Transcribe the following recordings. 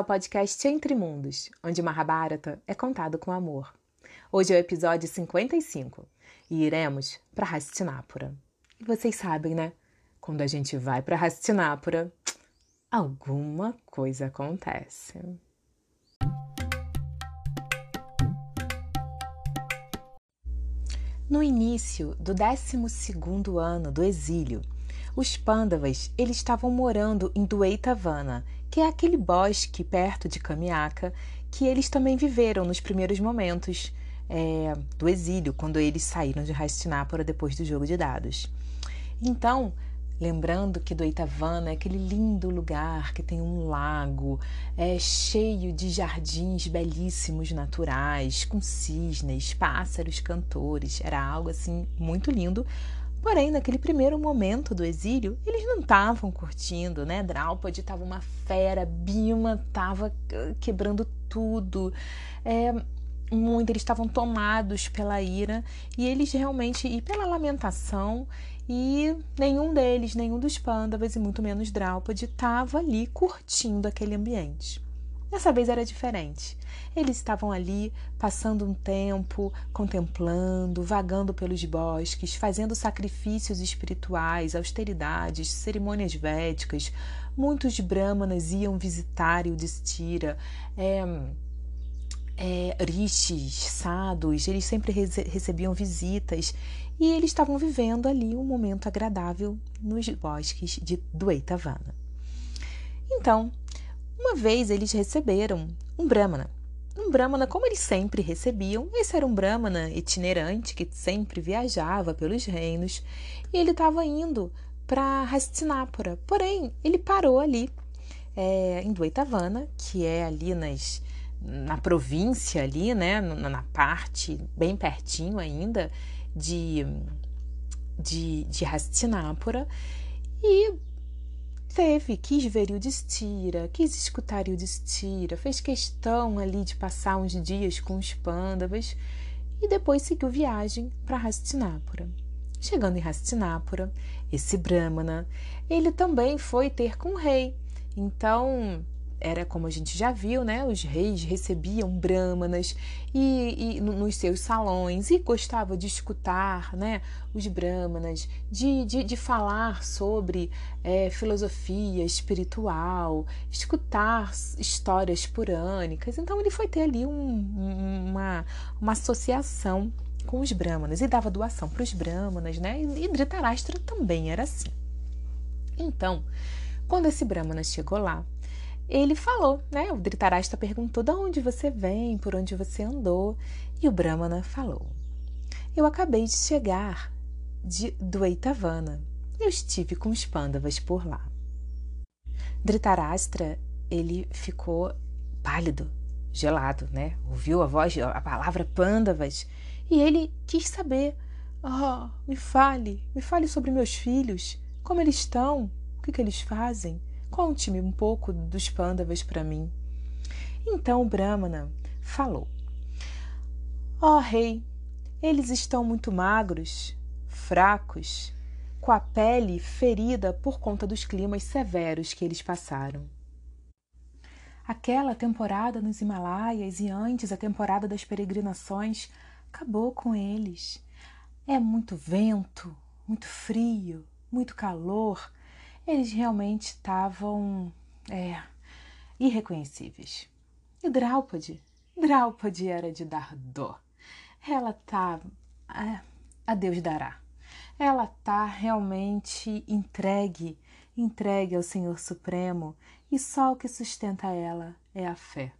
Ao podcast Entre Mundos, onde Mahabharata é contado com amor. Hoje é o episódio 55 e iremos para Hastinapura. E vocês sabem, né? Quando a gente vai para Hastinapura, alguma coisa acontece. No início do 12º ano do exílio, os Pandavas eles estavam morando em Dueitavana, que é aquele bosque perto de Kamiaka que eles também viveram nos primeiros momentos é, do exílio, quando eles saíram de Hastinapura depois do jogo de dados. Então, lembrando que Dueitavana é aquele lindo lugar que tem um lago, é cheio de jardins belíssimos naturais, com cisnes, pássaros cantores, era algo assim muito lindo, Porém, naquele primeiro momento do exílio, eles não estavam curtindo, né? Draupadi estava uma fera, Bima estava quebrando tudo. É, muito, eles estavam tomados pela ira e eles realmente, e pela lamentação, e nenhum deles, nenhum dos Pandavas e muito menos Draupadi, estava ali curtindo aquele ambiente. Dessa vez era diferente. Eles estavam ali passando um tempo, contemplando, vagando pelos bosques, fazendo sacrifícios espirituais, austeridades, cerimônias védicas. Muitos brahmanas iam visitar Yudhishthira. É, é, rishis, sadhus, eles sempre recebiam visitas e eles estavam vivendo ali um momento agradável nos bosques de Dueitavana. Então, uma vez eles receberam um Brahmana. Um Brahmana, como eles sempre recebiam, esse era um Brahmana itinerante que sempre viajava pelos reinos e ele estava indo para Hastinapura. Porém, ele parou ali é, em Duetavana, que é ali nas, na província ali, né, na, na parte bem pertinho ainda de, de, de Hastinapura. E Teve, quis ver o Destira, quis escutar o Destira, fez questão ali de passar uns dias com os pândavas e depois seguiu viagem para Hastinapura. Chegando em Hastinapura, esse Brahmana, ele também foi ter com o rei. Então, era como a gente já viu, né? Os reis recebiam brahmanas e, e nos seus salões e gostava de escutar, né? Os brahmanas, de, de, de falar sobre é, filosofia espiritual, escutar histórias purânicas. Então ele foi ter ali um, uma, uma associação com os brahmanas e dava doação para os brahmanas, né? E Dhritarashtra também era assim. Então, quando esse brahmana chegou lá, ele falou, né? O Dhritarashtra perguntou de onde você vem, por onde você andou, e o Brahmana falou: Eu acabei de chegar de Dueitavana. Eu estive com os Pandavas por lá. Dhritarashtra, ele ficou pálido, gelado, né? Ouviu a voz, a palavra Pandavas, e ele quis saber: Oh, me fale, me fale sobre meus filhos, como eles estão, o que, que eles fazem. Conte-me um pouco dos pândavas para mim. Então o Brahmana falou: Ó oh, rei, eles estão muito magros, fracos, com a pele ferida por conta dos climas severos que eles passaram. Aquela temporada nos Himalaias e antes a temporada das peregrinações acabou com eles. É muito vento, muito frio, muito calor, eles realmente estavam é, irreconhecíveis. E Draupadi, Draupadi era de dar dó. Ela tá, é, a Deus dará. Ela tá realmente entregue, entregue ao Senhor Supremo, e só o que sustenta ela é a fé.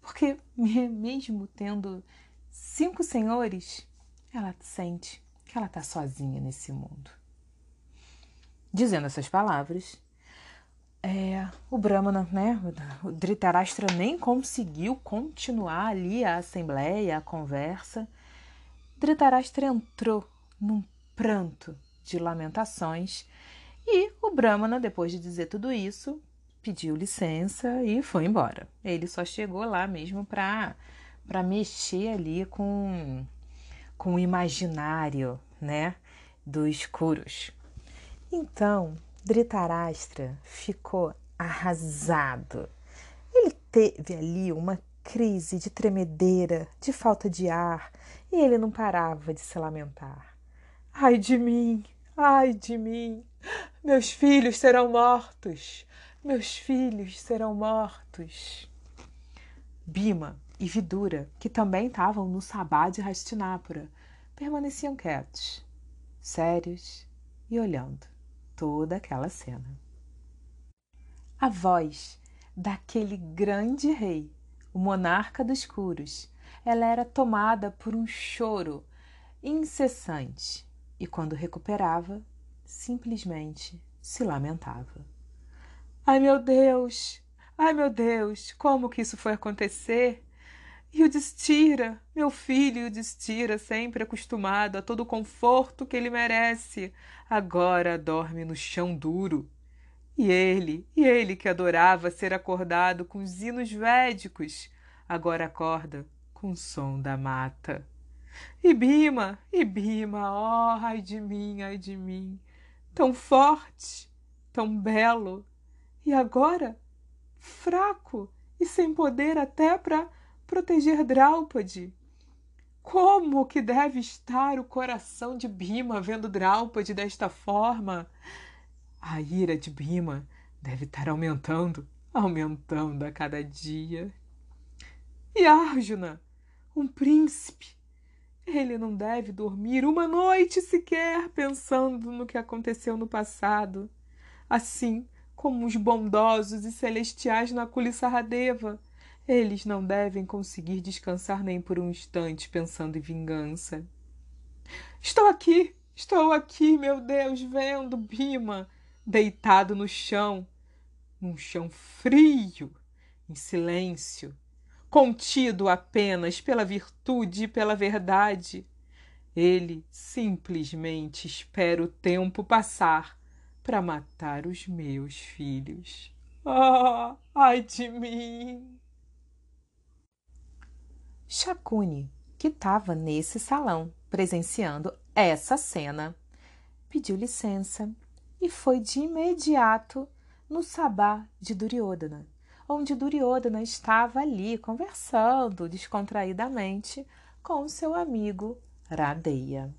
Porque mesmo tendo cinco senhores, ela sente que ela está sozinha nesse mundo. Dizendo essas palavras, é, o Brahmana, né, o Dhritarashtra nem conseguiu continuar ali a assembleia, a conversa. Dhritarashtra entrou num pranto de lamentações e o Brahmana, depois de dizer tudo isso, pediu licença e foi embora. Ele só chegou lá mesmo para para mexer ali com com o imaginário, né, dos Kurus. Então, Dhritarashtra ficou arrasado. teve ali uma crise de tremedeira, de falta de ar, e ele não parava de se lamentar. Ai de mim, ai de mim, meus filhos serão mortos, meus filhos serão mortos. Bima e Vidura, que também estavam no sabá de Hastinapura, permaneciam quietos, sérios e olhando toda aquela cena. A voz daquele grande rei o monarca dos curos, ela era tomada por um choro incessante e, quando recuperava, simplesmente se lamentava. Ai meu Deus! Ai meu Deus! Como que isso foi acontecer? E o Destira, meu filho, o Destira, sempre acostumado a todo o conforto que ele merece, agora dorme no chão duro. E ele, e ele que adorava ser acordado com os hinos védicos, agora acorda com o som da mata. E Bima, e Bima, oh, ai de mim, ai de mim, tão forte, tão belo, e agora fraco e sem poder até para proteger Draupadi. Como que deve estar o coração de Bima vendo Draupadi desta forma? A ira de Bima deve estar aumentando, aumentando a cada dia. E Arjuna, um príncipe, ele não deve dormir uma noite sequer pensando no que aconteceu no passado, assim como os bondosos e celestiais na Kulissaradeva. Eles não devem conseguir descansar nem por um instante pensando em vingança. Estou aqui, estou aqui, meu Deus, vendo Bima deitado no chão, num chão frio, em silêncio, contido apenas pela virtude e pela verdade. Ele simplesmente espera o tempo passar para matar os meus filhos. Oh, ai de mim! Chacune, que estava nesse salão presenciando essa cena, pediu licença e foi de imediato no sabá de Duryodhana, onde Duryodhana estava ali conversando descontraídamente com seu amigo Radeia.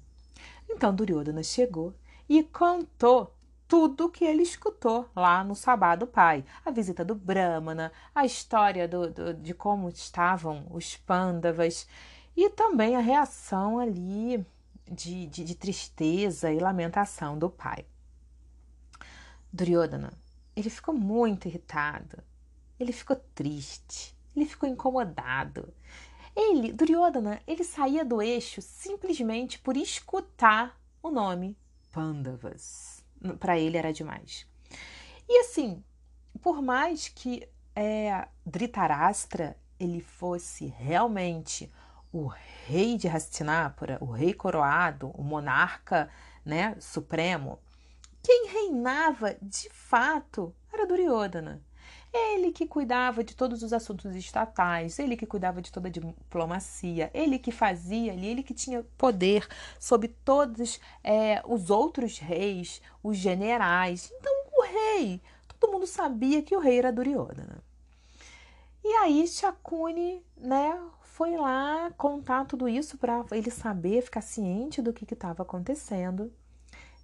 Então Duryodhana chegou e contou tudo que ele escutou lá no sabá do pai. A visita do Brahmana, a história do, do, de como estavam os pândavas e também a reação ali de, de, de tristeza e lamentação do pai. Duryodhana, ele ficou muito irritado, ele ficou triste, ele ficou incomodado. Ele, Duryodhana, ele saía do eixo simplesmente por escutar o nome Pandavas. Para ele era demais. E assim, por mais que é, ele fosse realmente o rei de Hastinapura, o rei coroado, o monarca né, supremo, quem reinava de fato era Duryodhana. Ele que cuidava de todos os assuntos estatais, ele que cuidava de toda a diplomacia, ele que fazia ali, ele que tinha poder sobre todos é, os outros reis, os generais. Então, o rei, todo mundo sabia que o rei era Duryodhana. E aí, Shakuni, né, foi lá contar tudo isso para ele saber, ficar ciente do que estava acontecendo.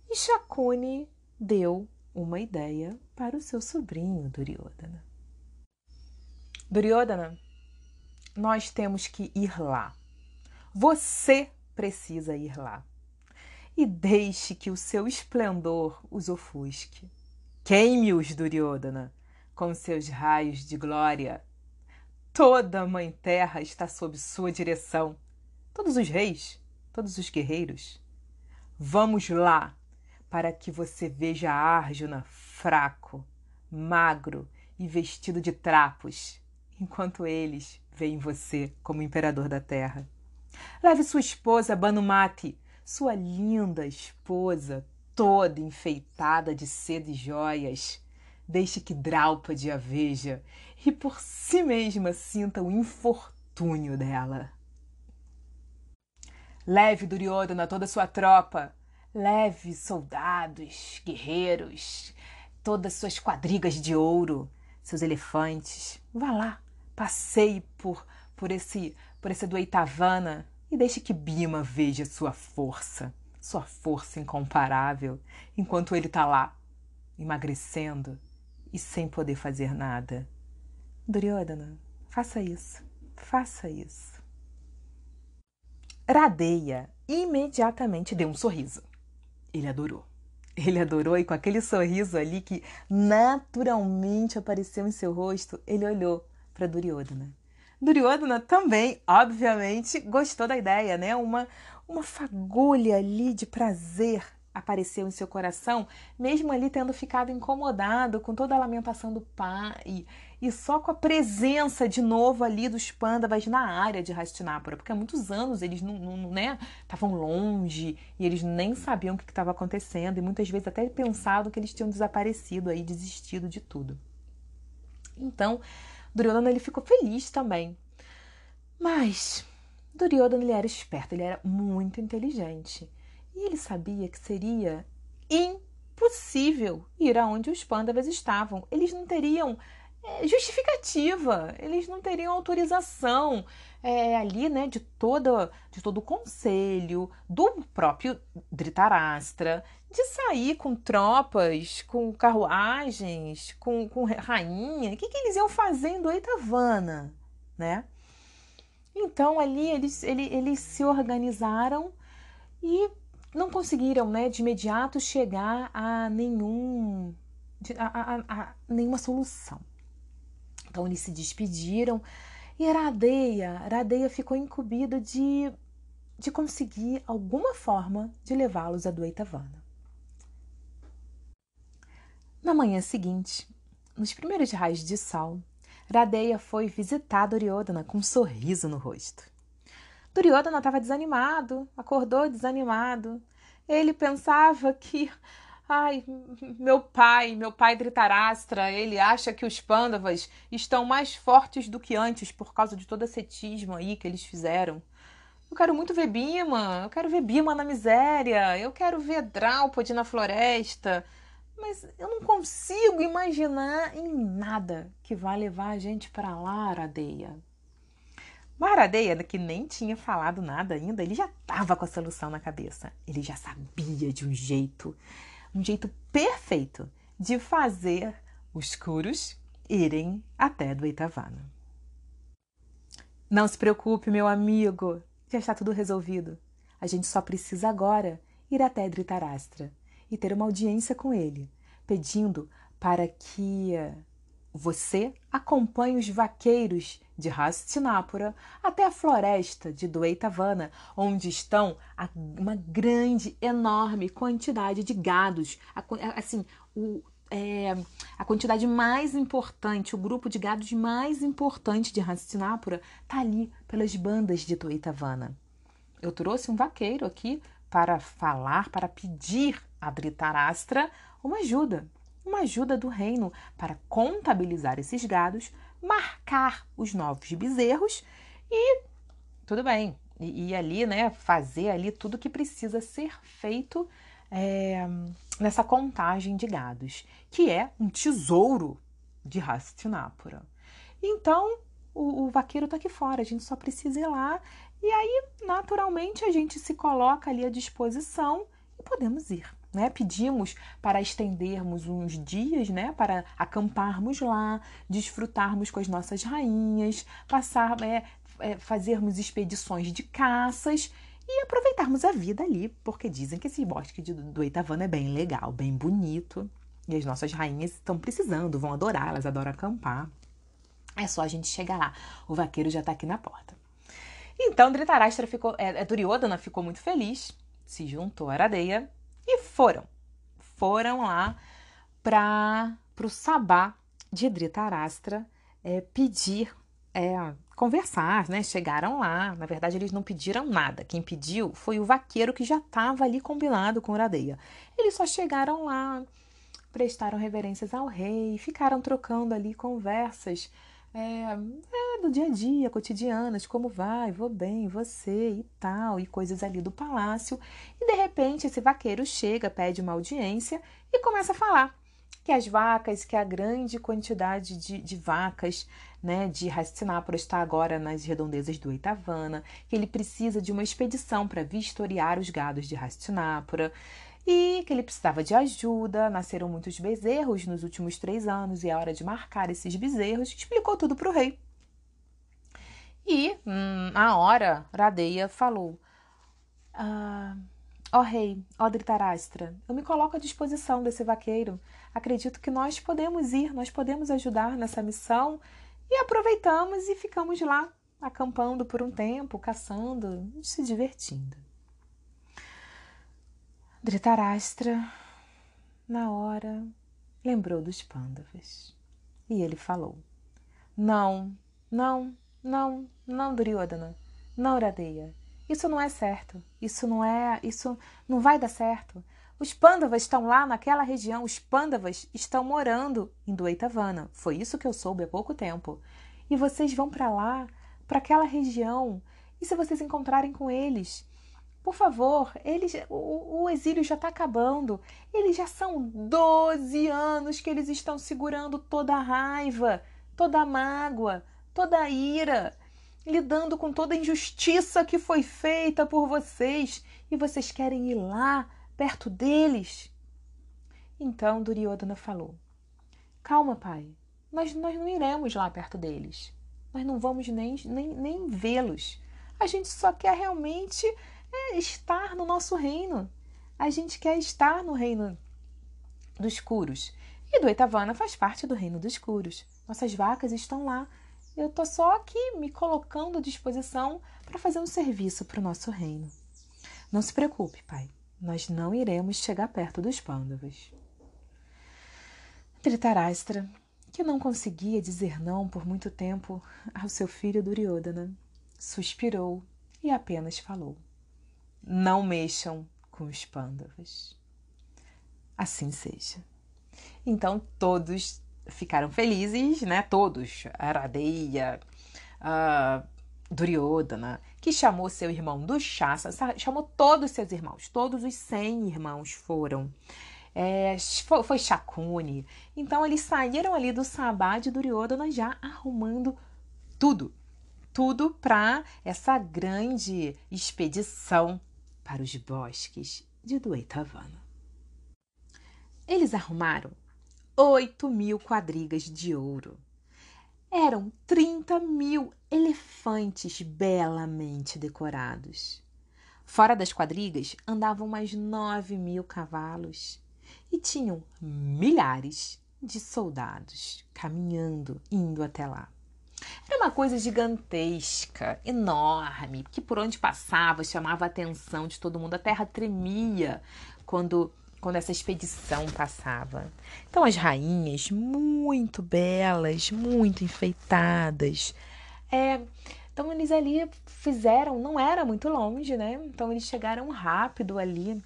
E Shakuni deu uma ideia para o seu sobrinho Duryodhana. Duryodhana, nós temos que ir lá. Você precisa ir lá. E deixe que o seu esplendor os ofusque. Queime-os, Duryodhana, com seus raios de glória. Toda a Mãe Terra está sob sua direção. Todos os reis, todos os guerreiros. Vamos lá para que você veja Arjuna fraco, magro e vestido de trapos, enquanto eles veem você como imperador da terra. Leve sua esposa Banumati, sua linda esposa, toda enfeitada de seda e joias. Deixe que Draupadi a veja e por si mesma sinta o infortúnio dela. Leve Duryodhana toda sua tropa, Leve soldados, guerreiros, todas suas quadrigas de ouro, seus elefantes. Vá lá, passeie por, por esse por esse Dueitavana e deixe que Bima veja sua força, sua força incomparável, enquanto ele está lá, emagrecendo e sem poder fazer nada. Duryodhana, faça isso, faça isso. Radeia imediatamente deu um sorriso. Ele adorou. Ele adorou e com aquele sorriso ali que naturalmente apareceu em seu rosto, ele olhou para Duryodhana. Duryodhana também, obviamente, gostou da ideia, né? Uma, uma fagulha ali de prazer apareceu em seu coração, mesmo ali tendo ficado incomodado com toda a lamentação do pai e só com a presença de novo ali dos pândavas na área de Hastinapura, porque há muitos anos eles não, não né, estavam longe e eles nem sabiam o que estava acontecendo e muitas vezes até pensavam que eles tinham desaparecido aí, desistido de tudo. Então, Duryodhana ele ficou feliz também. Mas Duryodhana ele era esperto, ele era muito inteligente. E ele sabia que seria impossível ir aonde os pândavas estavam. Eles não teriam é, justificativa, eles não teriam autorização é, ali, né, de toda, de todo o conselho, do próprio Dhritarashtra, de sair com tropas, com carruagens, com, com rainha. O que, que eles iam fazer em Doitavana, né? Então ali eles, eles, eles se organizaram e não conseguiram, né, de imediato chegar a nenhum a, a, a nenhuma solução. Então eles se despediram e Radeia, Radeia ficou incumbida de, de conseguir alguma forma de levá-los a Duetavana. Na manhã seguinte, nos primeiros raios de sol, Radeia foi visitar Duryodhana com um sorriso no rosto. Duryodhana estava desanimado, acordou desanimado. Ele pensava que, ai, meu pai, meu pai Dhritarashtra, ele acha que os Pandavas estão mais fortes do que antes por causa de todo esse cetismo aí que eles fizeram. Eu quero muito ver Bima, eu quero ver Bima na miséria, eu quero ver Draupadi na floresta mas eu não consigo imaginar em nada que vai levar a gente para lá, Aradeia. Maradeia, que nem tinha falado nada ainda, ele já estava com a solução na cabeça. Ele já sabia de um jeito, um jeito perfeito de fazer os curos irem até do Itavana. Não se preocupe, meu amigo, já está tudo resolvido. A gente só precisa agora ir até Dhritarashtra e ter uma audiência com ele, pedindo para que você acompanhe os vaqueiros de Hastinapura até a floresta de Dueitavana, onde estão uma grande, enorme quantidade de gados. Assim, o, é, a quantidade mais importante, o grupo de gados mais importante de Hastinapura está ali pelas bandas de Dueitavana. Eu trouxe um vaqueiro aqui para falar, para pedir a Dhritarashtra uma ajuda uma ajuda do reino para contabilizar esses gados, marcar os novos bezerros e tudo bem. E, e ali, né, fazer ali tudo que precisa ser feito é, nessa contagem de gados, que é um tesouro de Hastinapura. Então, o, o vaqueiro está aqui fora, a gente só precisa ir lá e aí, naturalmente, a gente se coloca ali à disposição e podemos ir. Né? Pedimos para estendermos uns dias, né? para acamparmos lá, desfrutarmos com as nossas rainhas, passar, é, é, fazermos expedições de caças e aproveitarmos a vida ali, porque dizem que esse bosque de, do Itavana é bem legal, bem bonito. E as nossas rainhas estão precisando, vão adorar, elas adoram acampar. É só a gente chegar lá. O vaqueiro já está aqui na porta. Então, Dhritarashtra ficou, é, é, Duryodhana ficou muito feliz, se juntou à Aradeia foram. Foram lá para o Sabá de Dhritarashtra é, pedir, é, conversar, né? Chegaram lá. Na verdade, eles não pediram nada. Quem pediu foi o vaqueiro que já estava ali combinado com Uradeia. Eles só chegaram lá, prestaram reverências ao rei, ficaram trocando ali conversas é, é, do dia a dia, cotidianas, como vai, vou bem, você e tal, e coisas ali do palácio. E de repente esse vaqueiro chega, pede uma audiência e começa a falar que as vacas, que a grande quantidade de, de vacas né, de Hastinapura está agora nas redondezas do Eitavana, que ele precisa de uma expedição para vistoriar os gados de Hastinapura e que ele precisava de ajuda. Nasceram muitos bezerros nos últimos três anos e é hora de marcar esses bezerros. Explicou tudo para o rei. E, hum, a hora, Radeia falou: ah, Ó rei, ó Dhritarashtra, eu me coloco à disposição desse vaqueiro. Acredito que nós podemos ir, nós podemos ajudar nessa missão e aproveitamos e ficamos lá, acampando por um tempo, caçando, se divertindo. Dhritarashtra, na hora, lembrou dos pândavas e ele falou: Não, não, não, não, Duryodhana, não, Radeia. Isso não é certo. Isso não é, isso não vai dar certo. Os pândavas estão lá naquela região, os pândavas estão morando em Duetavana. Foi isso que eu soube há pouco tempo. E vocês vão para lá, para aquela região. E se vocês encontrarem com eles, por favor, eles, o, o exílio já está acabando. Eles já são 12 anos que eles estão segurando toda a raiva, toda a mágoa, toda a ira lidando com toda a injustiça que foi feita por vocês e vocês querem ir lá, perto deles? Então Duryodhana falou: Calma, pai, nós, nós não iremos lá perto deles. Nós não vamos nem, nem, nem vê-los. A gente só quer realmente é, estar no nosso reino. A gente quer estar no reino dos Curos. E do Etavana faz parte do reino dos Curos. Nossas vacas estão lá eu estou só aqui me colocando à disposição para fazer um serviço para o nosso reino. Não se preocupe, pai. Nós não iremos chegar perto dos pândavas. Dhritarashtra, que não conseguia dizer não por muito tempo ao seu filho Duryodhana, suspirou e apenas falou: Não mexam com os pândavas. Assim seja. Então todos ficaram felizes, né? Todos, Aradeia, uh, Duryodhana, que chamou seu irmão do Shasa, chamou todos seus irmãos, todos os 100 irmãos foram. É, foi, Shakuni. Então eles saíram ali do Sabá de Duryodhana já arrumando tudo, tudo para essa grande expedição para os bosques de Duetavana. Eles arrumaram oito mil quadrigas de ouro. Eram trinta mil elefantes belamente decorados. Fora das quadrigas andavam mais nove mil cavalos e tinham milhares de soldados caminhando, indo até lá. Era uma coisa gigantesca, enorme, que por onde passava chamava a atenção de todo mundo. A terra tremia quando quando essa expedição passava. Então, as rainhas, muito belas, muito enfeitadas. É, então, eles ali fizeram, não era muito longe, né? Então, eles chegaram rápido ali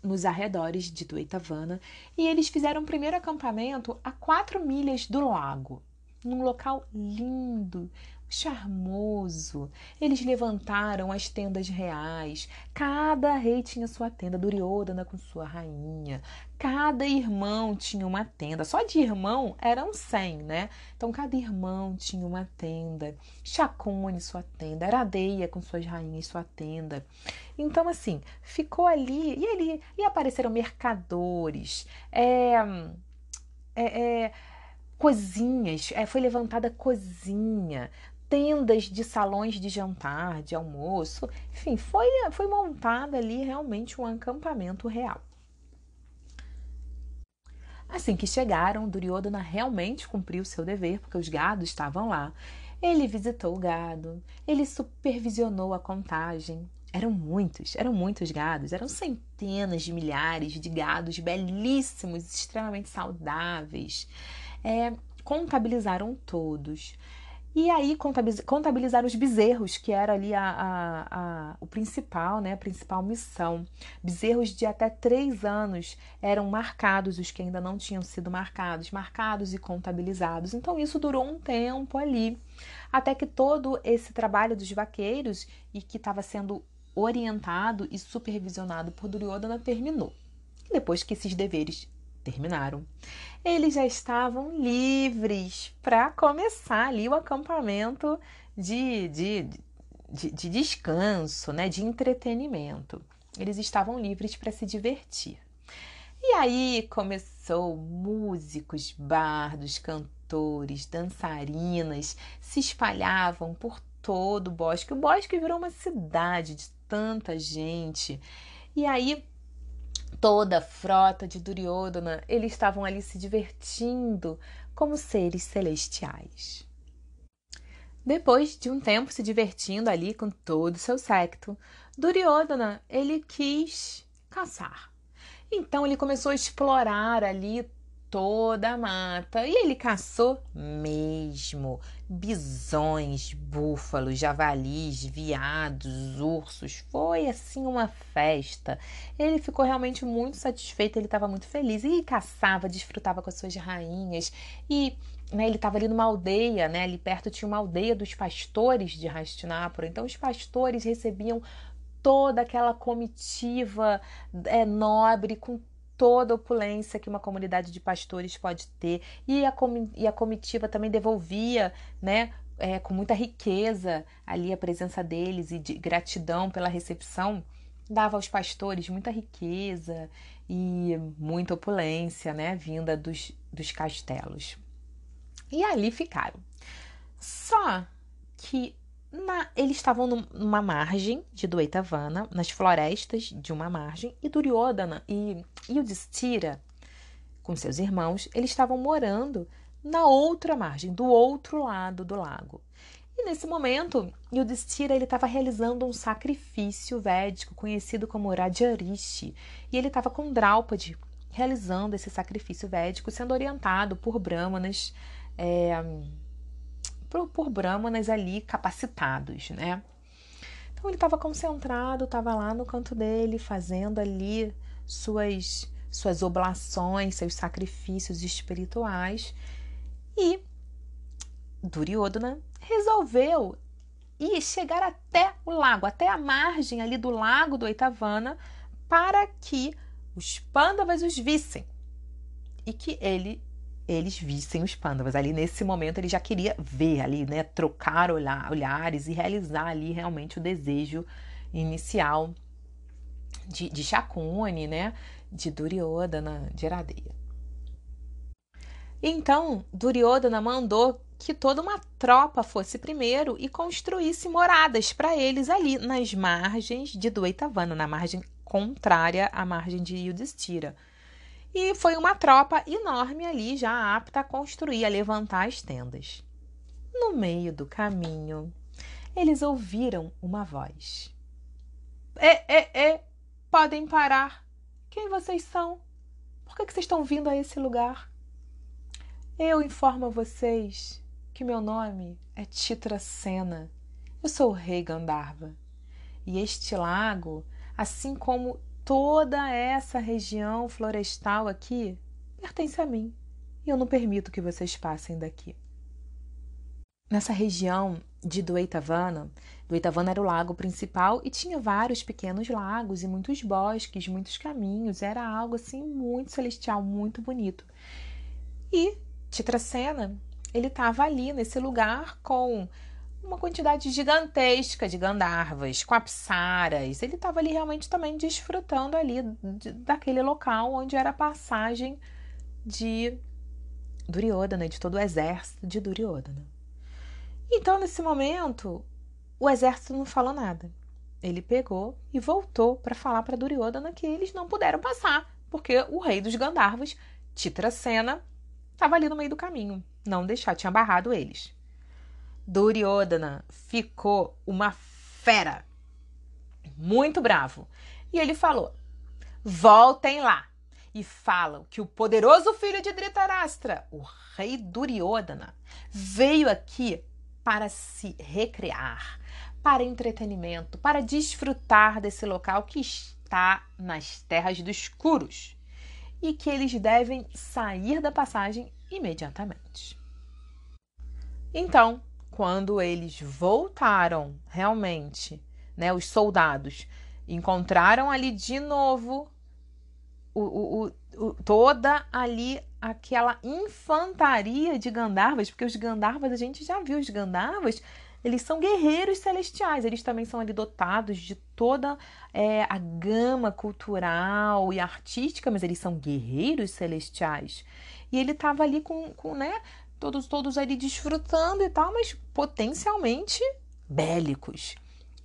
nos arredores de Duetavana e eles fizeram o primeiro acampamento a quatro milhas do lago, num local lindo, charmoso. Eles levantaram as tendas reais. Cada rei tinha sua tenda, Duryodhana com sua rainha. Cada irmão tinha uma tenda. Só de irmão eram cem, né? Então cada irmão tinha uma tenda. Chacone sua tenda, Aradeia com suas rainhas sua tenda. Então assim, ficou ali e ali e apareceram mercadores. É, é, é cozinhas, é, foi levantada cozinha, tendas de salões de jantar, de almoço, enfim, foi, foi montada ali realmente um acampamento real. Assim que chegaram, Duryodhana realmente cumpriu seu dever, porque os gados estavam lá. Ele visitou o gado, ele supervisionou a contagem. Eram muitos, eram muitos gados, eram centenas de milhares de gados belíssimos, extremamente saudáveis. É, contabilizaram todos. E aí contabilizar os bezerros, que era ali a, a, a, o principal, né, a principal missão. Bezerros de até três anos eram marcados, os que ainda não tinham sido marcados, marcados e contabilizados. Então isso durou um tempo ali, até que todo esse trabalho dos vaqueiros e que estava sendo orientado e supervisionado por Duryodhana terminou. depois que esses deveres terminaram, eles já estavam livres para começar ali o acampamento de, de, de, de descanso, né, de entretenimento. Eles estavam livres para se divertir. E aí começou músicos, bardos, cantores, dançarinas se espalhavam por todo o bosque. O bosque virou uma cidade de tanta gente. E aí toda a frota de Duryodhana, eles estavam ali se divertindo como seres celestiais. Depois de um tempo se divertindo ali com todo o seu séquito, Duryodhana, ele quis caçar. Então ele começou a explorar ali toda a mata. E ele caçou mesmo bisões, búfalos, javalis, viados, ursos. Foi assim uma festa. Ele ficou realmente muito satisfeito, ele estava muito feliz. E caçava, desfrutava com as suas rainhas. E né, ele estava ali numa aldeia, né? Ali perto tinha uma aldeia dos pastores de Hastinapura. Então os pastores recebiam toda aquela comitiva é, nobre com toda a opulência que uma comunidade de pastores pode ter. E a, e a comitiva também devolvia, né, é, com muita riqueza ali a presença deles e de gratidão pela recepção, dava aos pastores muita riqueza e muita opulência, né, vinda dos, dos castelos. E ali ficaram. Só que na, eles estavam numa margem de Duetavana, nas florestas de uma margem, e Duryodhana e Yudhishthira, com seus irmãos, eles estavam morando na outra margem, do outro lado do lago. E nesse momento, Yudhishthira ele estava realizando um sacrifício védico conhecido como Rajarishi, e ele estava com Draupadi realizando esse sacrifício védico, sendo orientado por brahmanas é, por, por brahmanas ali capacitados, né? Então ele estava concentrado, estava lá no canto dele, fazendo ali suas, suas oblações, seus sacrifícios espirituais. E Duryodhana resolveu ir chegar até o lago, até a margem ali do lago do Eitavana, para que os Pandavas os vissem e que ele eles vissem os pândavas. Ali nesse momento ele já queria ver ali, né, trocar olhar, olhares e realizar ali realmente o desejo inicial de, de Shakuni, né, de Duryodhana, de Iradeya. Então, Duryodhana mandou que toda uma tropa fosse primeiro e construísse moradas para eles ali nas margens de Duetavana, na margem contrária à margem de Yudhishthira. E foi uma tropa enorme ali, já apta a construir, a levantar as tendas. No meio do caminho, eles ouviram uma voz. É, é, é, podem parar. Quem vocês são? Por que, que vocês estão vindo a esse lugar? Eu informo a vocês que meu nome é Titracena. Eu sou o rei Gandharva. E este lago, assim como toda essa região florestal aqui pertence a mim e eu não permito que vocês passem daqui. Nessa região de Duetavana, Duetavana era o lago principal e tinha vários pequenos lagos e muitos bosques, muitos caminhos. Era algo assim muito celestial, muito bonito. E Titracena, ele estava ali nesse lugar com uma quantidade gigantesca de Gandharvas, com apsaras. Ele estava ali realmente também desfrutando ali de, daquele local onde era a passagem de Duryodhana, de todo o exército de Duryodhana. Então, nesse momento, o exército não falou nada. Ele pegou e voltou para falar para Duryodhana que eles não puderam passar, porque o rei dos Gandharvas, Titracena, estava ali no meio do caminho. Não deixar, tinha barrado eles. Duryodhana ficou uma fera, muito bravo. E ele falou: voltem lá e falam que o poderoso filho de Dhritarashtra, o rei Duryodhana, veio aqui para se recrear, para entretenimento, para desfrutar desse local que está nas terras dos Kuros e que eles devem sair da passagem imediatamente. Então, quando eles voltaram realmente, né, os soldados encontraram ali de novo o, o, o, toda ali aquela infantaria de Gandharvas, porque os Gandharvas, a gente já viu os Gandharvas, eles são guerreiros celestiais, eles também são ali dotados de toda é, a gama cultural e artística, mas eles são guerreiros celestiais. E ele estava ali com, com, né, todos, todos ali desfrutando e tal, mas potencialmente bélicos.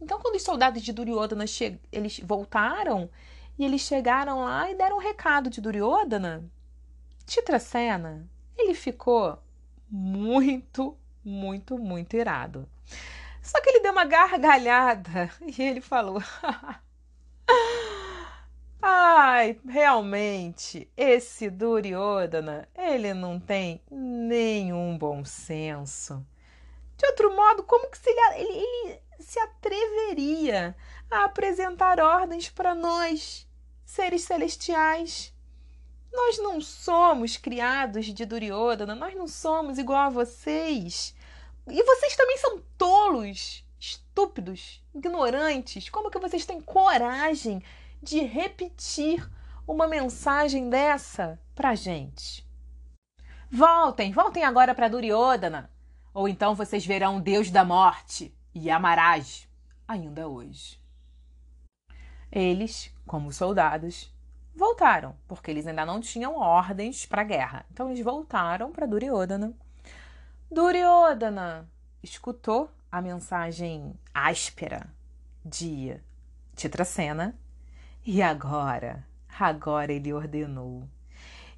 Então, quando os soldados de Duryodhana eles voltaram e eles chegaram lá e deram um recado de Duryodhana, Titracena, ele ficou muito, muito, muito irado. Só que ele deu uma gargalhada e ele falou: Ai, realmente, esse Duryodhana, ele não tem nenhum bom senso. De outro modo, como que se ele, ele, ele se atreveria a apresentar ordens para nós, seres celestiais? Nós não somos criados de Duryodhana, nós não somos igual a vocês. E vocês também são tolos, estúpidos, ignorantes. Como que vocês têm coragem de repetir uma mensagem dessa pra gente? Voltem, voltem agora para Duryodhana, ou então vocês verão o Deus da Morte, Yamaraj, ainda hoje. Eles, como soldados, voltaram, porque eles ainda não tinham ordens para a guerra. Então eles voltaram para Duryodhana Duryodhana escutou a mensagem áspera de Titracena e agora, agora ele ordenou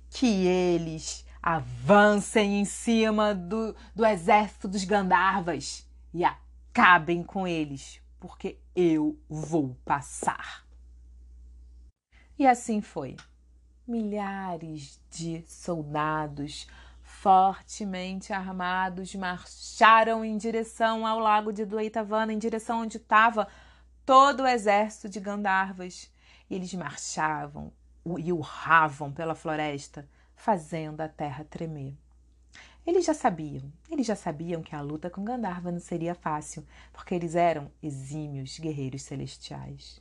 que eles avancem em cima do, do exército dos Gandharvas e acabem com eles, porque eu vou passar. E assim foi. Milhares de soldados fortemente armados, marcharam em direção ao lago de Dueitavana, em direção onde estava todo o exército de Gandharvas. Eles marchavam e urravam pela floresta, fazendo a terra tremer. Eles já sabiam, eles já sabiam que a luta com Gandharva não seria fácil, porque eles eram exímios guerreiros celestiais.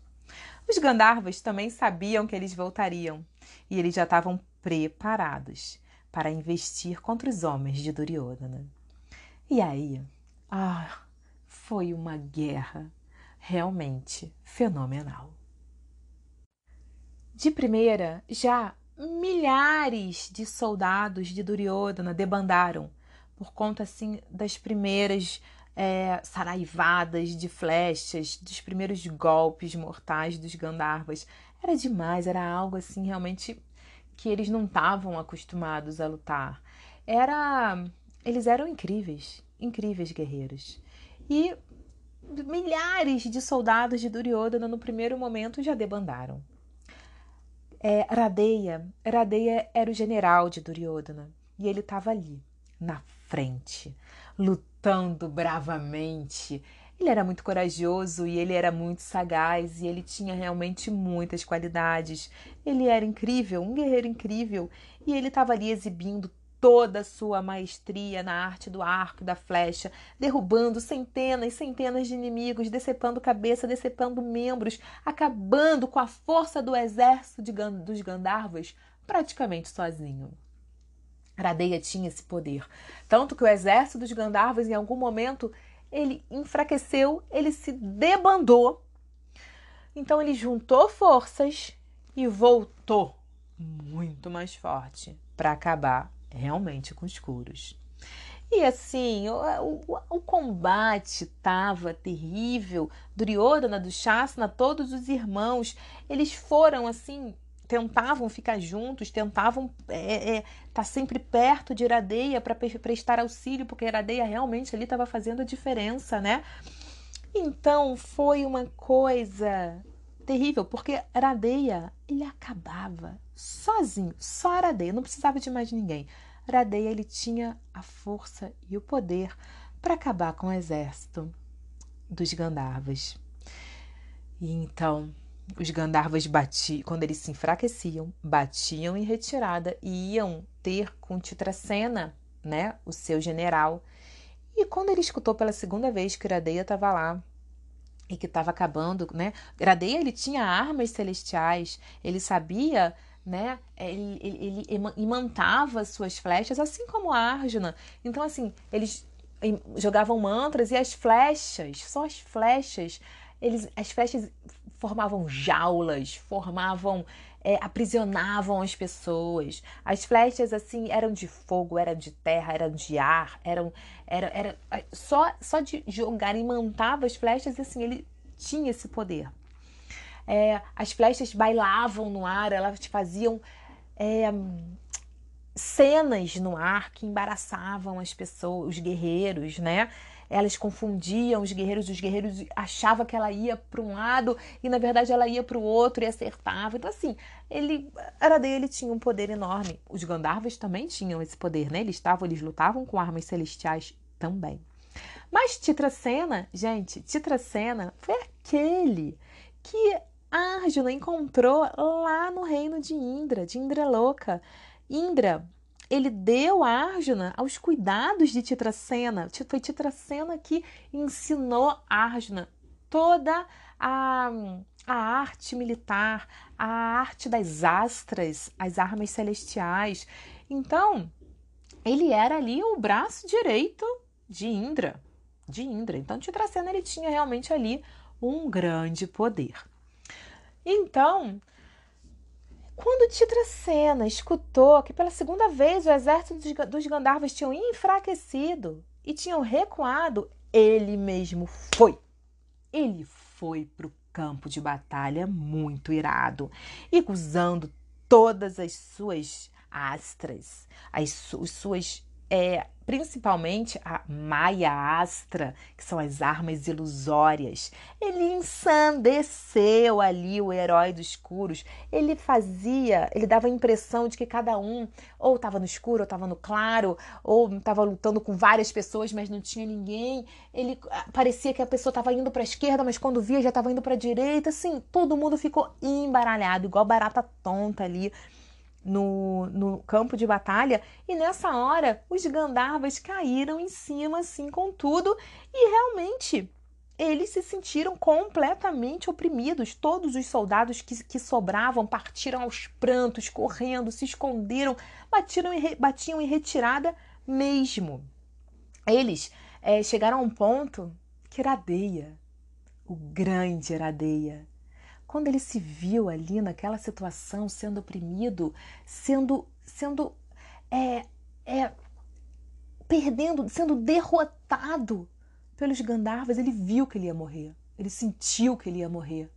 Os Gandharvas também sabiam que eles voltariam e eles já estavam preparados para investir contra os homens de Duryodhana. E aí, ah, foi uma guerra realmente fenomenal. De primeira, já milhares de soldados de Duryodhana debandaram por conta assim das primeiras é, saraivadas de flechas, dos primeiros golpes mortais dos Gandharvas. Era demais, era algo assim realmente que eles não estavam acostumados a lutar. Era, eles eram incríveis, incríveis guerreiros. E milhares de soldados de Duryodhana no primeiro momento já debandaram. É, Radeya, Radeya era o general de Duryodhana. E ele estava ali, na frente, lutando bravamente. Ele era muito corajoso e ele era muito sagaz e ele tinha realmente muitas qualidades. Ele era incrível, um guerreiro incrível, e ele estava ali exibindo toda sua maestria na arte do arco e da flecha, derrubando centenas e centenas de inimigos, decepando cabeça, decepando membros, acabando com a força do exército de, dos Gandharvas praticamente sozinho. Radeia tinha esse poder, tanto que o exército dos Gandharvas em algum momento ele enfraqueceu, ele se debandou. Então ele juntou forças e voltou muito mais forte para acabar realmente com os curos. E assim, o, o, o combate estava terrível. Duryodhana, do Shasna, todos os irmãos, eles foram assim tentavam ficar juntos, tentavam estar é, é, tá sempre perto de Iradeia para prestar auxílio, porque Iradeia realmente ali estava fazendo a diferença, né? Então foi uma coisa terrível, porque Iradeia ele acabava sozinho, só Iradeia, não precisava de mais ninguém. Iradeia ele tinha a força e o poder para acabar com o exército dos Gandharvas. E então os Gandharvas batiam, quando eles se enfraqueciam, batiam em retirada e iam ter com Titracena, né, o seu general. E quando ele escutou pela segunda vez que Iradeia estava lá e que estava acabando, né? Iradeia ele tinha armas celestiais, ele sabia né? Ele, ele, ele imantava suas flechas, assim como Arjuna. Então, assim, eles jogavam mantras e as flechas, só as flechas, eles, as flechas formavam jaulas, formavam, é, aprisionavam as pessoas. As flechas assim eram de fogo, eram de terra, eram de ar, eram, era, era só só de jogar imantava as flechas assim ele tinha esse poder. É, as flechas bailavam no ar, elas faziam é, cenas no ar que embaraçavam as pessoas, os guerreiros, né? Elas confundiam os guerreiros, os guerreiros achavam que ela ia para um lado e na verdade ela ia para o outro e acertava. Então assim, ele era dele tinha um poder enorme. Os Gandharvas também tinham esse poder, né? Eles estavam, eles lutavam com armas celestiais também. Mas Titracena, gente, Titracena foi aquele que Arjuna encontrou lá no reino de Indra, de Indraloka. Indra, ele deu a Arjuna aos cuidados de Titracena. Foi Titracena que ensinou Arjuna toda a, a arte militar, a arte das astras, as armas celestiais. Então, ele era ali o braço direito de Indra, de Indra. Então, Titracena ele tinha realmente ali um grande poder. Então, quando Titracena escutou que pela segunda vez o exército dos Gandharvas tinham enfraquecido e tinham recuado, ele mesmo foi. Ele foi para o campo de batalha muito irado e usando todas as suas astras, as suas é, principalmente a Maia Astra, que são as armas ilusórias. Ele ensandeceu ali o herói dos escuros. Ele fazia, ele dava a impressão de que cada um ou estava no escuro, ou estava no claro, ou estava lutando com várias pessoas, mas não tinha ninguém. Ele ah, parecia que a pessoa estava indo para a esquerda, mas quando via já estava indo para a direita. Assim, todo mundo ficou embaralhado, igual barata tonta ali no, no campo de batalha, e nessa hora os Gandharvas caíram em cima, assim, com tudo, e realmente eles se sentiram completamente oprimidos. Todos os soldados que, que sobravam partiram aos prantos, correndo, se esconderam, batiram batiam em retirada mesmo. Eles é, chegaram a um ponto que Iradeia, o grande Iradeia, quando ele se viu ali naquela situação, sendo oprimido, sendo, sendo é, é, perdendo, sendo derrotado pelos Gandharvas, ele viu que ele ia morrer. Ele sentiu que ele ia morrer.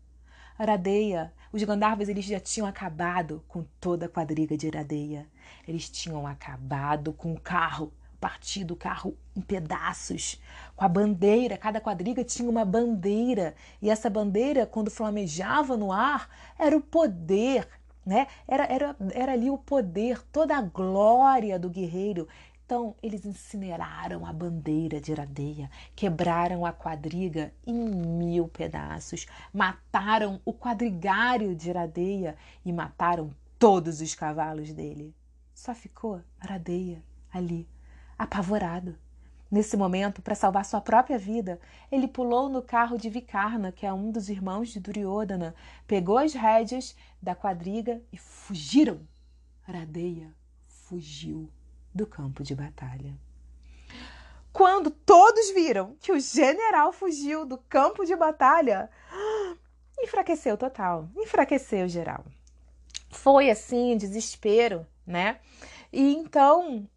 Aradeia, os Gandharvas eles já tinham acabado com toda a quadriga de Aradeia. Eles tinham acabado com o carro partido o carro em pedaços, com a bandeira, cada quadriga tinha uma bandeira, e essa bandeira, quando flamejava no ar, era o poder, né? Era, era, era ali o poder, toda a glória do guerreiro. Então, eles incineraram a bandeira de Iradeia, quebraram a quadriga em mil pedaços, mataram o quadrigário de Iradeia e mataram todos os cavalos dele. Só ficou Iradeia ali, apavorado. Nesse momento, para salvar sua própria vida, ele pulou no carro de Vikarna, que é um dos irmãos de Duryodhana, pegou as rédeas da quadriga e fugiram. Radeia fugiu do campo de batalha. Quando todos viram que o general fugiu do campo de batalha, enfraqueceu total, enfraqueceu geral. Foi assim, desespero, né? E então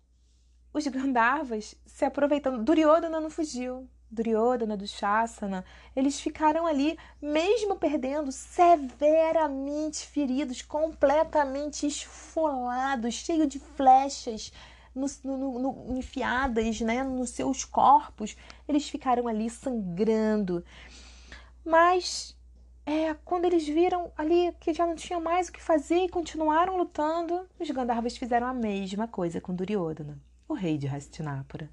os Gandharvas se aproveitando. Duryodhana não fugiu. Duryodhana, do Shasana, eles ficaram ali, mesmo perdendo, severamente feridos, completamente esfolados, cheios de flechas no, no, no, enfiadas né, nos seus corpos. Eles ficaram ali sangrando. Mas é, quando eles viram ali que já não tinham mais o que fazer e continuaram lutando, os Gandharvas fizeram a mesma coisa com Duryodhana o rei de Hastinapura.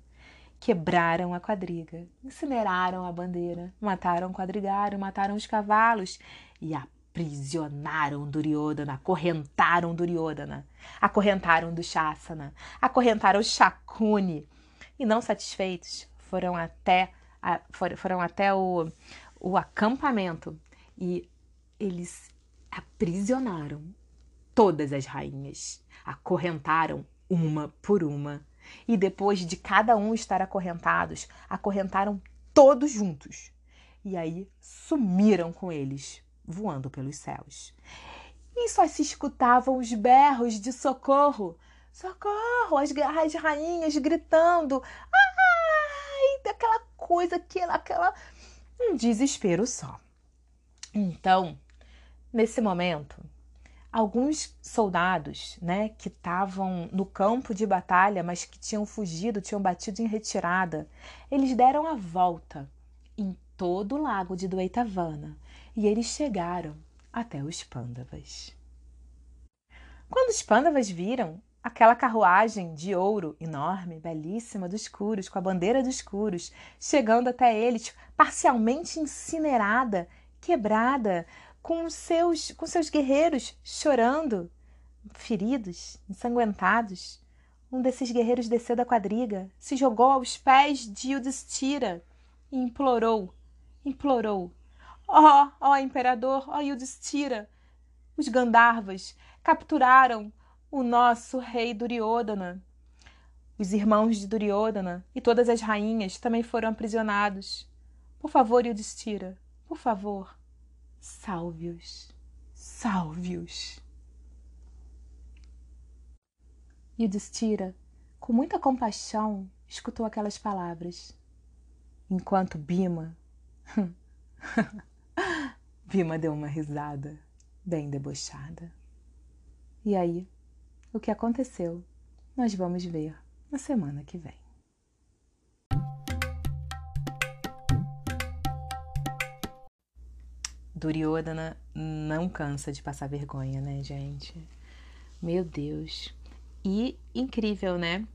Quebraram a quadriga, incineraram a bandeira, mataram o quadrigário, mataram os cavalos e aprisionaram Duryodhana, acorrentaram Duryodhana, acorrentaram Dushasana, acorrentaram Shakuni. E não satisfeitos, foram até, a, foram até o, o acampamento e eles aprisionaram todas as rainhas. Acorrentaram uma por uma. E depois de cada um estar acorrentados, acorrentaram todos juntos. E aí sumiram com eles, voando pelos céus. E só se escutavam os berros de socorro. Socorro! As, as rainhas gritando. Ai! Daquela coisa, aquela, aquela. Um desespero só. Então, nesse momento, alguns soldados, né, que estavam no campo de batalha, mas que tinham fugido, tinham batido em retirada, eles deram a volta em todo o lago de Dueitavana e eles chegaram até os Pândavas. Quando os Pândavas viram aquela carruagem de ouro enorme, belíssima, dos Curos, com a bandeira dos Curos, chegando até eles, parcialmente incinerada, quebrada, com seus, com seus guerreiros chorando, feridos, ensanguentados. Um desses guerreiros desceu da quadriga, se jogou aos pés de Yudhishthira e implorou, implorou: Ó, oh, ó oh, imperador, ó oh, Yudhishthira, os Gandharvas capturaram o nosso rei Duryodhana. Os irmãos de Duryodhana e todas as rainhas também foram aprisionados. Por favor, Yudhishthira, por favor, salve-os, salve-os. Yudhishthira, com muita compaixão, escutou aquelas palavras, enquanto Bima. Bima deu uma risada, bem debochada. E aí, o que aconteceu, nós vamos ver na semana que vem. Duryodhana não cansa de passar vergonha, né, gente? Meu Deus. E incrível, né?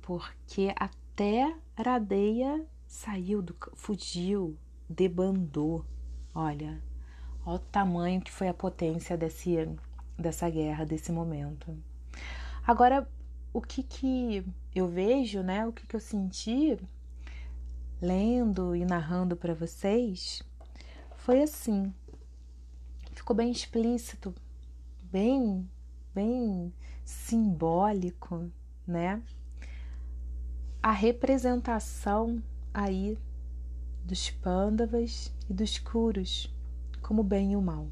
Porque até Radeia saiu do fugiu, debandou. Olha, olha o tamanho que foi a potência desse dessa guerra, desse momento. Agora, o que que eu vejo, né? O que que eu senti lendo e narrando para vocês foi assim ficou bem explícito, bem, bem simbólico, né? A representação aí dos pândavas e dos curos como bem e o mal.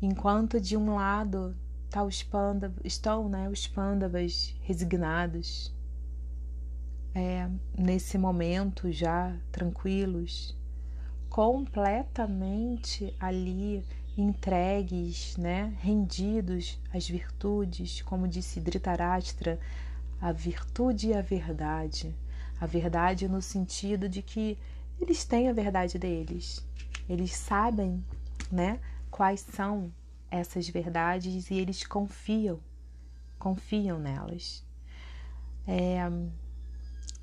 Enquanto de um lado tá os pândavas, estão né, os pândavas resignados, é, nesse momento já tranquilos, completamente ali entregues, né, rendidos às virtudes, como disse Dhritarashtra, a virtude e a verdade. A verdade no sentido de que eles têm a verdade deles. Eles sabem, né, quais são essas verdades e eles confiam, confiam nelas. É,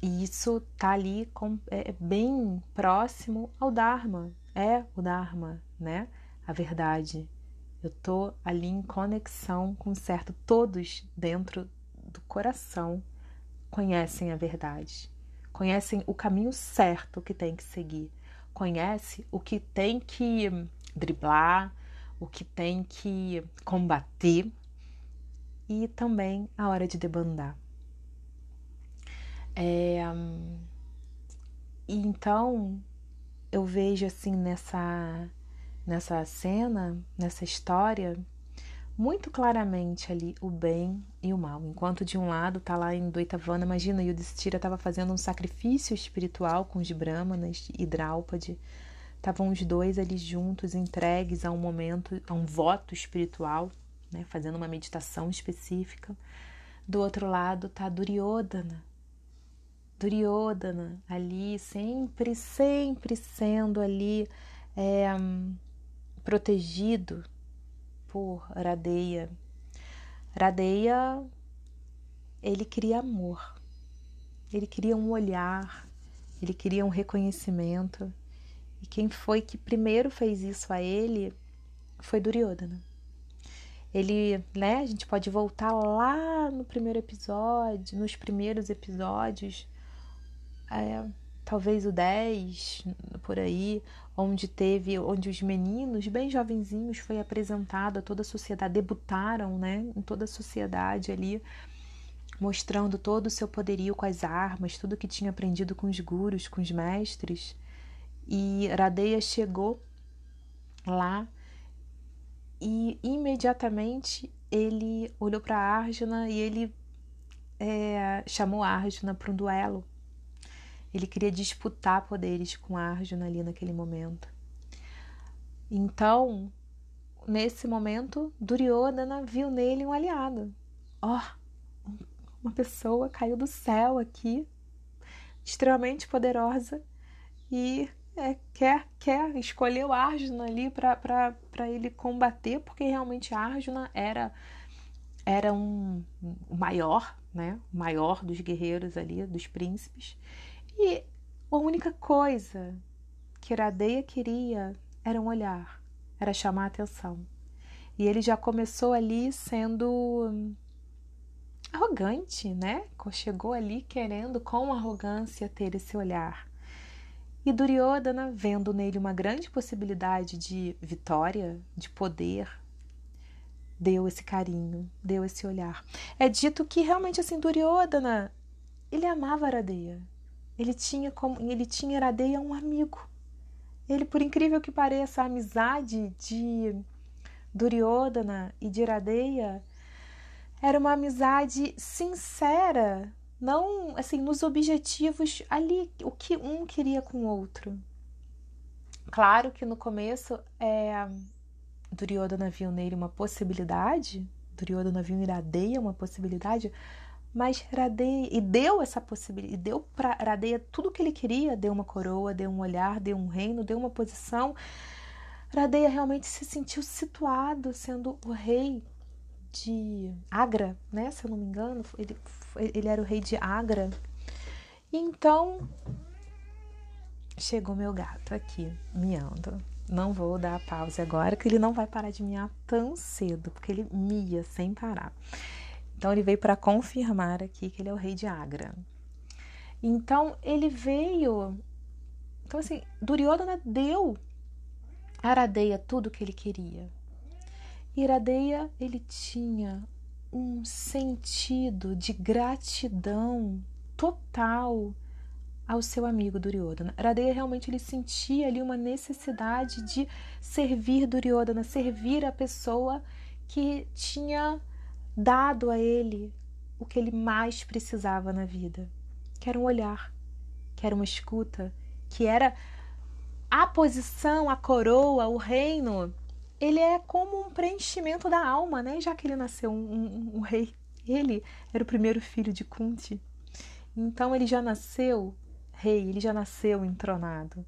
e isso tá ali com, é, bem próximo ao Dharma, é o Dharma, né? A verdade. Eu tô ali em conexão com certo. Todos dentro do coração conhecem a verdade, conhecem o caminho certo que tem que seguir, conhece o que tem que driblar, o que tem que combater e também a hora de debandar. É, e então eu vejo assim nessa nessa cena, nessa história, muito claramente ali o bem e o mal. Enquanto de um lado tá lá em Doitavana, imagina, Yudhishthira estava fazendo um sacrifício espiritual com os Brahmanas e Draupadi. Estavam os dois ali juntos, entregues a um momento, a um voto espiritual, né, fazendo uma meditação específica. Do outro lado tá Duryodhana, Duryodhana ali, sempre, sempre sendo ali é, protegido por Radeia. Radeia, ele queria amor, ele queria um olhar, ele queria um reconhecimento. E quem foi que primeiro fez isso a ele foi Duryodhana. Ele, né, a gente pode voltar lá no primeiro episódio, nos primeiros episódios, é, talvez o 10, por aí, onde teve, onde os meninos bem jovenzinhos foi apresentado a toda a sociedade, debutaram, né, em toda a sociedade ali, mostrando todo o seu poderio com as armas, tudo que tinha aprendido com os gurus, com os mestres. E Radeya chegou lá e imediatamente ele olhou para Arjuna e ele é, chamou Arjuna para um duelo. Ele queria disputar poderes com Arjuna ali naquele momento. Então, nesse momento, Duryodhana viu nele um aliado. Ó, oh, uma pessoa caiu do céu aqui, extremamente poderosa, e é, quer, quer, escolheu Arjuna ali para ele combater, porque realmente Arjuna era, era um, maior, né? O maior dos guerreiros ali, dos príncipes. E a única coisa que Iradeia queria era um olhar, era chamar a atenção. E ele já começou ali sendo arrogante, né? Chegou ali querendo com arrogância ter esse olhar. E Duryodhana, vendo nele uma grande possibilidade de vitória, de poder, deu esse carinho, deu esse olhar. É dito que realmente assim Duryodhana, ele amava Aradeia. Ele tinha como ele tinha Aradeia um amigo. Ele, por incrível que pareça, a amizade de Duryodhana e de Iradeia era uma amizade sincera, não assim nos objetivos ali o que um queria com o outro. Claro que no começo é, Duryodhana viu nele uma possibilidade, Duryodhana viu em Iradeia uma possibilidade, mas Radeia e deu essa possibilidade, deu para Radeia tudo o que ele queria, deu uma coroa, deu um olhar, deu um reino, deu uma posição. Radeia realmente se sentiu situado sendo o rei de Agra, né? Se eu não me engano, ele, ele era o rei de Agra. Então chegou meu gato aqui, miando. Não vou dar a pausa agora, que ele não vai parar de miar tão cedo, porque ele mia sem parar. Então ele veio para confirmar aqui que ele é o rei de Agra. Então ele veio. Então assim, Duryodhana deu a Aradeia tudo o que ele queria. Iradeia, ele tinha um sentido de gratidão total ao seu amigo Duryodhana. Iradeia realmente ele sentia ali uma necessidade de servir Duryodhana, servir a pessoa que tinha dado a ele o que ele mais precisava na vida, que era um olhar, que era uma escuta, que era a posição, a coroa, o reino ele é como um preenchimento da alma, né? Já que ele nasceu um, um, um rei, ele era o primeiro filho de Kunti, então ele já nasceu rei, ele já nasceu entronado.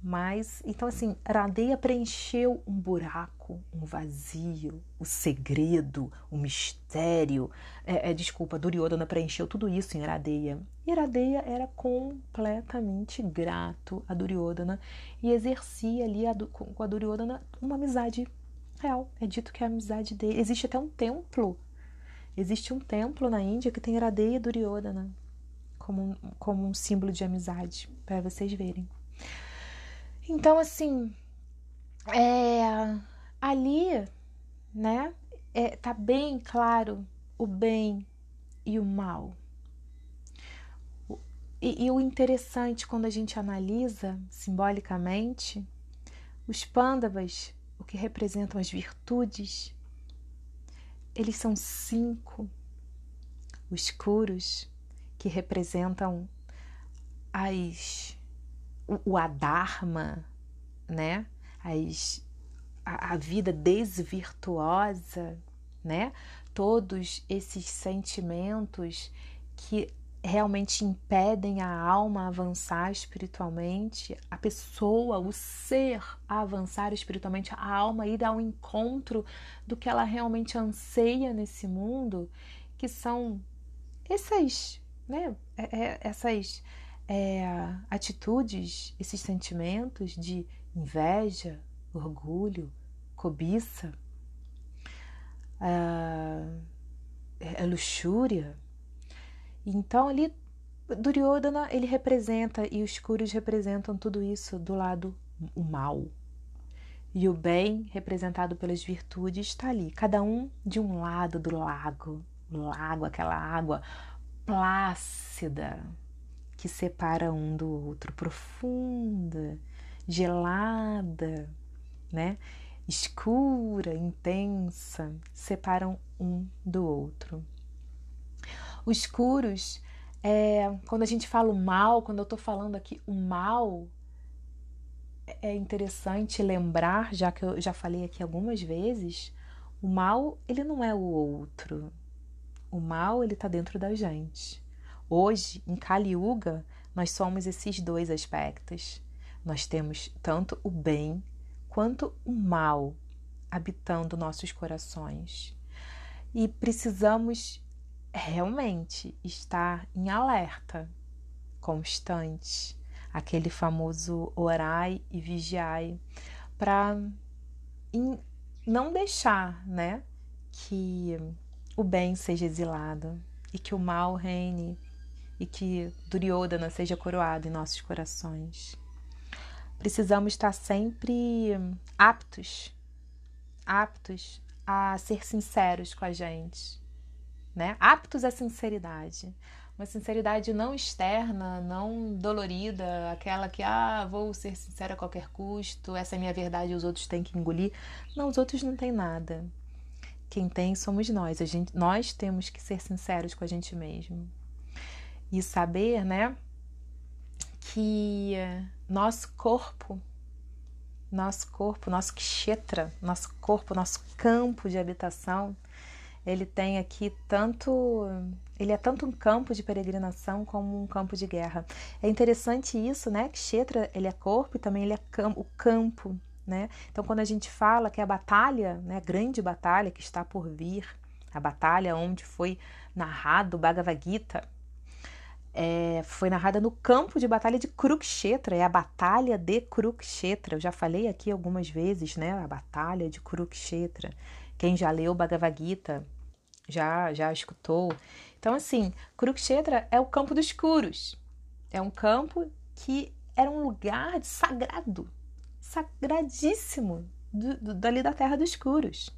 Mas, então assim, Radeia preencheu um buraco, um vazio, o segredo, o mistério. É, é, desculpa, Duryodhana preencheu tudo isso em Radeia. E Radeia era completamente grato a Duryodhana e exercia ali a, com a Duryodhana uma amizade real. É dito que a amizade dele... Existe até um templo. Existe um templo na Índia que tem Radeia e Duryodhana como, como um símbolo de amizade, para vocês verem. Então, assim, é, ali, né, é, tá bem claro o bem e o mal. E, e o interessante quando a gente analisa simbolicamente, os pândavas, o que representam as virtudes, eles são cinco. Os curos, que representam as o, adharma, né? As, a, a vida desvirtuosa, né? Todos esses sentimentos que realmente impedem a alma avançar espiritualmente, a pessoa, o ser a avançar espiritualmente, a alma ir ao encontro do que ela realmente anseia nesse mundo, que são essas, né, é, é, essas é, atitudes, esses sentimentos de inveja, orgulho, cobiça, a, é, luxúria. Então ali Duryodhana, ele representa, e os Kuros representam tudo isso do lado o mal. E o bem, representado pelas virtudes, está ali, cada um de um lado do lago. Lago, aquela água plácida que separa um do outro, profunda, gelada, né? escura, intensa, separam um do outro. Os escuros, é, quando a gente fala o mal, quando eu estou falando aqui o mal, é interessante lembrar, já que eu já falei aqui algumas vezes, o mal ele não é o outro. O mal ele está dentro da gente. Hoje, em Kali Yuga, nós somos esses dois aspectos. Nós temos tanto o bem quanto o mal habitando nossos corações. E precisamos realmente estar em alerta constante, aquele famoso orai e vigiai, para não deixar, né, que o bem seja exilado e que o mal reine e que Duryodhana seja coroado em nossos corações precisamos estar sempre aptos, aptos a ser sinceros com a gente, né? Aptos à sinceridade. Uma sinceridade não externa, não dolorida, aquela que, ah, vou ser sincera a qualquer custo, essa é minha verdade os outros têm que engolir. Não, os outros não têm nada. Quem tem somos nós. A gente, nós temos que ser sinceros com a gente mesmo. E saber, né, que nosso corpo, nosso corpo, nosso kshetra, nosso corpo, nosso campo de habitação, ele tem aqui tanto, ele é tanto um campo de peregrinação como um campo de guerra. É interessante isso, né? Kshetra, ele é corpo e também ele é o campo, né? Então quando a gente fala que a batalha, né, grande batalha que está por vir, a batalha onde foi narrado o Bhagavad Gita, é, foi narrada no campo de batalha de Kurukshetra, é a Batalha de Kurukshetra. Eu já falei aqui algumas vezes, né? A Batalha de Kurukshetra. Quem já leu Bhagavad Gita já, já escutou. Então, assim, Kurukshetra é o campo dos Kurus. É um campo que era um lugar sagrado, sagradíssimo do, do, dali da terra dos Kurus.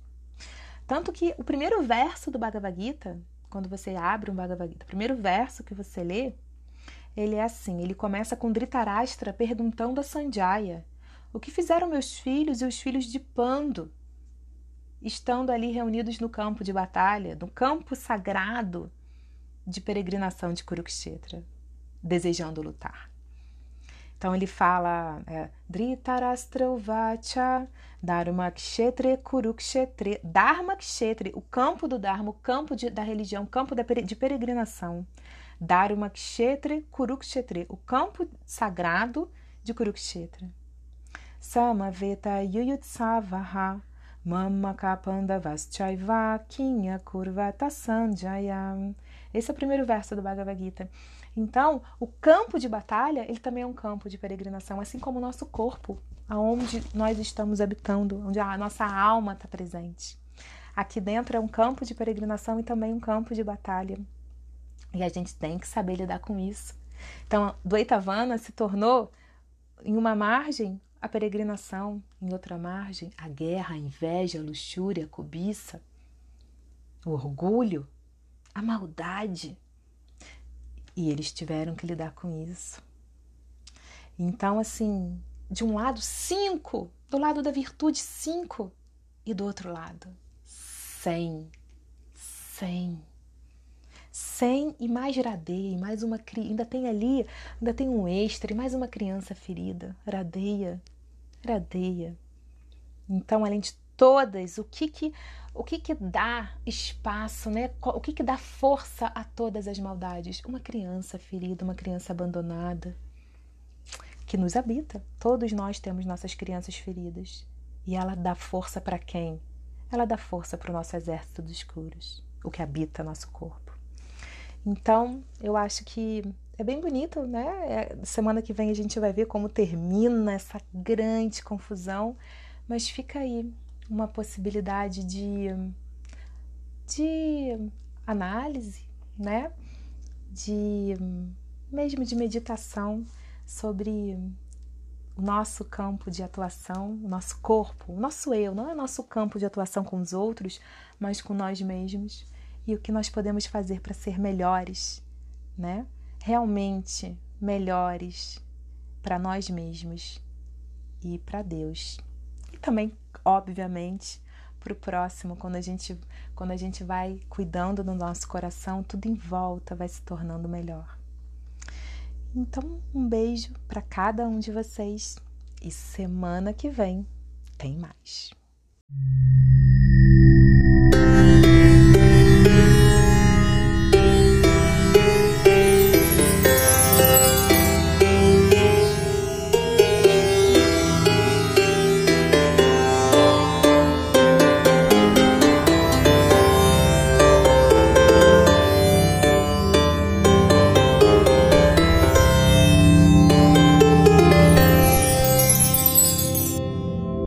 Tanto que o primeiro verso do Bhagavad Gita quando você abre um Bhagavad Gita, o primeiro verso que você lê, ele é assim, ele começa com Dhritarashtra perguntando a Sanjaya, o que fizeram meus filhos e os filhos de Pando, estando ali reunidos no campo de batalha, no campo sagrado de peregrinação de Kurukshetra, desejando lutar. Então ele fala é, Dhritarashtra Dharma Kshetre Kurukshetre Dharma Kshetre, o campo do Dharma, o campo de, da religião, o campo da, de peregrinação. Dharma Kshetre Kurukshetre, o campo sagrado de Kurukshetra. Samaveta Yuyutsavaha Mama Kapanda Vaschaiva Kinya Kurvata Sanjaya. Esse é o primeiro verso do Bhagavad Gita. Então, o campo de batalha, ele também é um campo de peregrinação, assim como o nosso corpo, aonde nós estamos habitando, onde a nossa alma está presente. Aqui dentro é um campo de peregrinação e também um campo de batalha. E a gente tem que saber lidar com isso. Então, do Eitavana se tornou, em uma margem, a peregrinação, em outra margem, a guerra, a inveja, a luxúria, a cobiça, o orgulho, a maldade. E eles tiveram que lidar com isso. Então, assim, de um lado, cinco, do lado da virtude, cinco, e do outro lado, cem. Cem. Cem e mais radeia, e mais uma ainda tem ali, ainda tem um extra, e mais uma criança ferida. Radeia, radeia. Então, além de todas, o que que o que, que dá espaço, né? O que, que dá força a todas as maldades? Uma criança ferida, uma criança abandonada, que nos habita. Todos nós temos nossas crianças feridas. E ela dá força para quem? Ela dá força para o nosso exército dos escuros, o que habita nosso corpo. Então, eu acho que é bem bonito, né? É, semana que vem a gente vai ver como termina essa grande confusão, mas fica aí uma possibilidade de, de análise, né? De mesmo de meditação sobre o nosso campo de atuação, o nosso corpo, o nosso eu, não é nosso campo de atuação com os outros, mas com nós mesmos e o que nós podemos fazer para ser melhores, né? Realmente melhores para nós mesmos e para Deus. Também, obviamente, para o próximo, quando a gente quando a gente vai cuidando do nosso coração, tudo em volta vai se tornando melhor. Então, um beijo para cada um de vocês e semana que vem tem mais.